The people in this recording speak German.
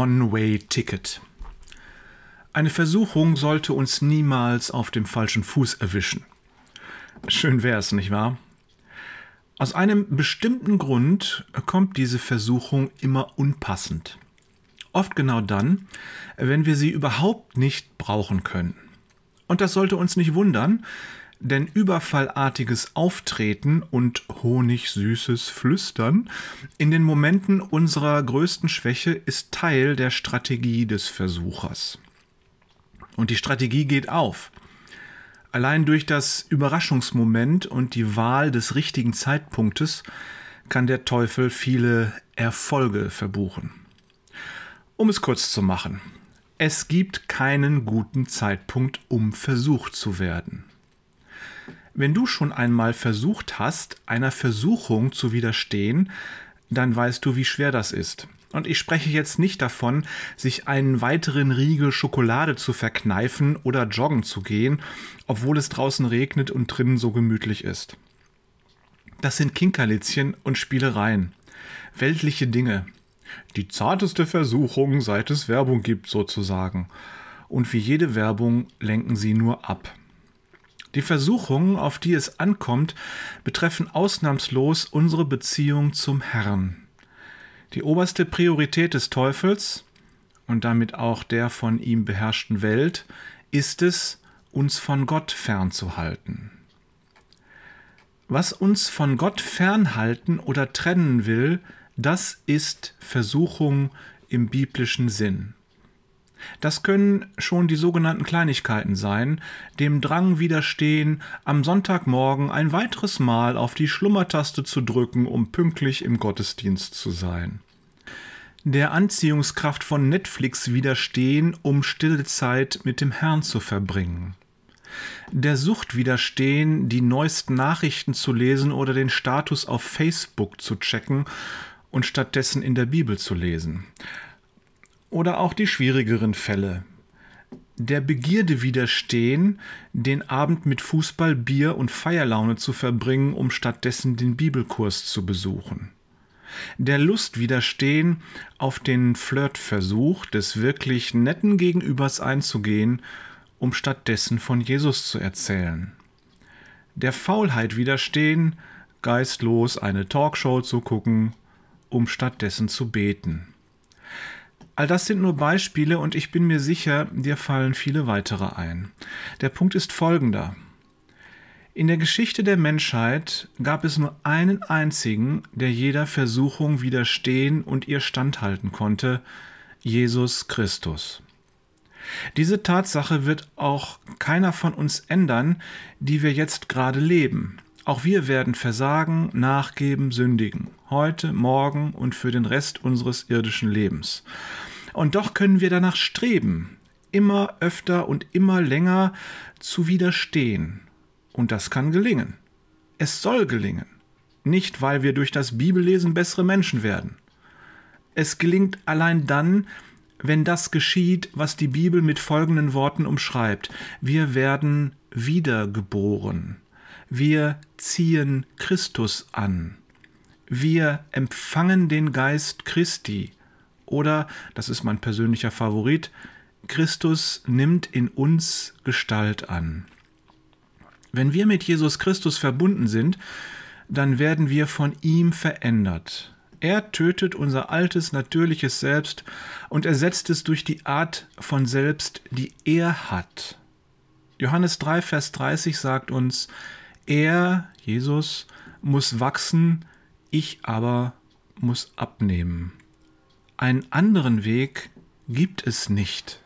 One-Way-Ticket. Eine Versuchung sollte uns niemals auf dem falschen Fuß erwischen. Schön wär's, nicht wahr? Aus einem bestimmten Grund kommt diese Versuchung immer unpassend. Oft genau dann, wenn wir sie überhaupt nicht brauchen können. Und das sollte uns nicht wundern, denn überfallartiges Auftreten und honigsüßes Flüstern in den Momenten unserer größten Schwäche ist Teil der Strategie des Versuchers. Und die Strategie geht auf. Allein durch das Überraschungsmoment und die Wahl des richtigen Zeitpunktes kann der Teufel viele Erfolge verbuchen. Um es kurz zu machen, es gibt keinen guten Zeitpunkt, um versucht zu werden. Wenn du schon einmal versucht hast, einer Versuchung zu widerstehen, dann weißt du, wie schwer das ist. Und ich spreche jetzt nicht davon, sich einen weiteren Riegel Schokolade zu verkneifen oder joggen zu gehen, obwohl es draußen regnet und drinnen so gemütlich ist. Das sind Kinkerlitzchen und Spielereien. Weltliche Dinge. Die zarteste Versuchung, seit es Werbung gibt, sozusagen. Und wie jede Werbung lenken sie nur ab. Die Versuchungen, auf die es ankommt, betreffen ausnahmslos unsere Beziehung zum Herrn. Die oberste Priorität des Teufels und damit auch der von ihm beherrschten Welt ist es, uns von Gott fernzuhalten. Was uns von Gott fernhalten oder trennen will, das ist Versuchung im biblischen Sinn. Das können schon die sogenannten Kleinigkeiten sein, dem Drang widerstehen, am Sonntagmorgen ein weiteres Mal auf die Schlummertaste zu drücken, um pünktlich im Gottesdienst zu sein. Der Anziehungskraft von Netflix widerstehen, um stille Zeit mit dem Herrn zu verbringen. Der Sucht widerstehen, die neuesten Nachrichten zu lesen oder den Status auf Facebook zu checken und stattdessen in der Bibel zu lesen oder auch die schwierigeren Fälle. Der Begierde widerstehen, den Abend mit Fußball, Bier und Feierlaune zu verbringen, um stattdessen den Bibelkurs zu besuchen. Der Lust widerstehen, auf den Flirtversuch des wirklich netten Gegenübers einzugehen, um stattdessen von Jesus zu erzählen. Der Faulheit widerstehen, geistlos eine Talkshow zu gucken, um stattdessen zu beten. All das sind nur Beispiele und ich bin mir sicher, dir fallen viele weitere ein. Der Punkt ist folgender. In der Geschichte der Menschheit gab es nur einen einzigen, der jeder Versuchung widerstehen und ihr standhalten konnte, Jesus Christus. Diese Tatsache wird auch keiner von uns ändern, die wir jetzt gerade leben. Auch wir werden versagen, nachgeben, sündigen, heute, morgen und für den Rest unseres irdischen Lebens. Und doch können wir danach streben, immer öfter und immer länger zu widerstehen. Und das kann gelingen. Es soll gelingen. Nicht, weil wir durch das Bibellesen bessere Menschen werden. Es gelingt allein dann, wenn das geschieht, was die Bibel mit folgenden Worten umschreibt. Wir werden wiedergeboren. Wir ziehen Christus an. Wir empfangen den Geist Christi. Oder, das ist mein persönlicher Favorit, Christus nimmt in uns Gestalt an. Wenn wir mit Jesus Christus verbunden sind, dann werden wir von ihm verändert. Er tötet unser altes natürliches Selbst und ersetzt es durch die Art von Selbst, die er hat. Johannes 3, Vers 30 sagt uns, er, Jesus, muss wachsen, ich aber muss abnehmen. Einen anderen Weg gibt es nicht.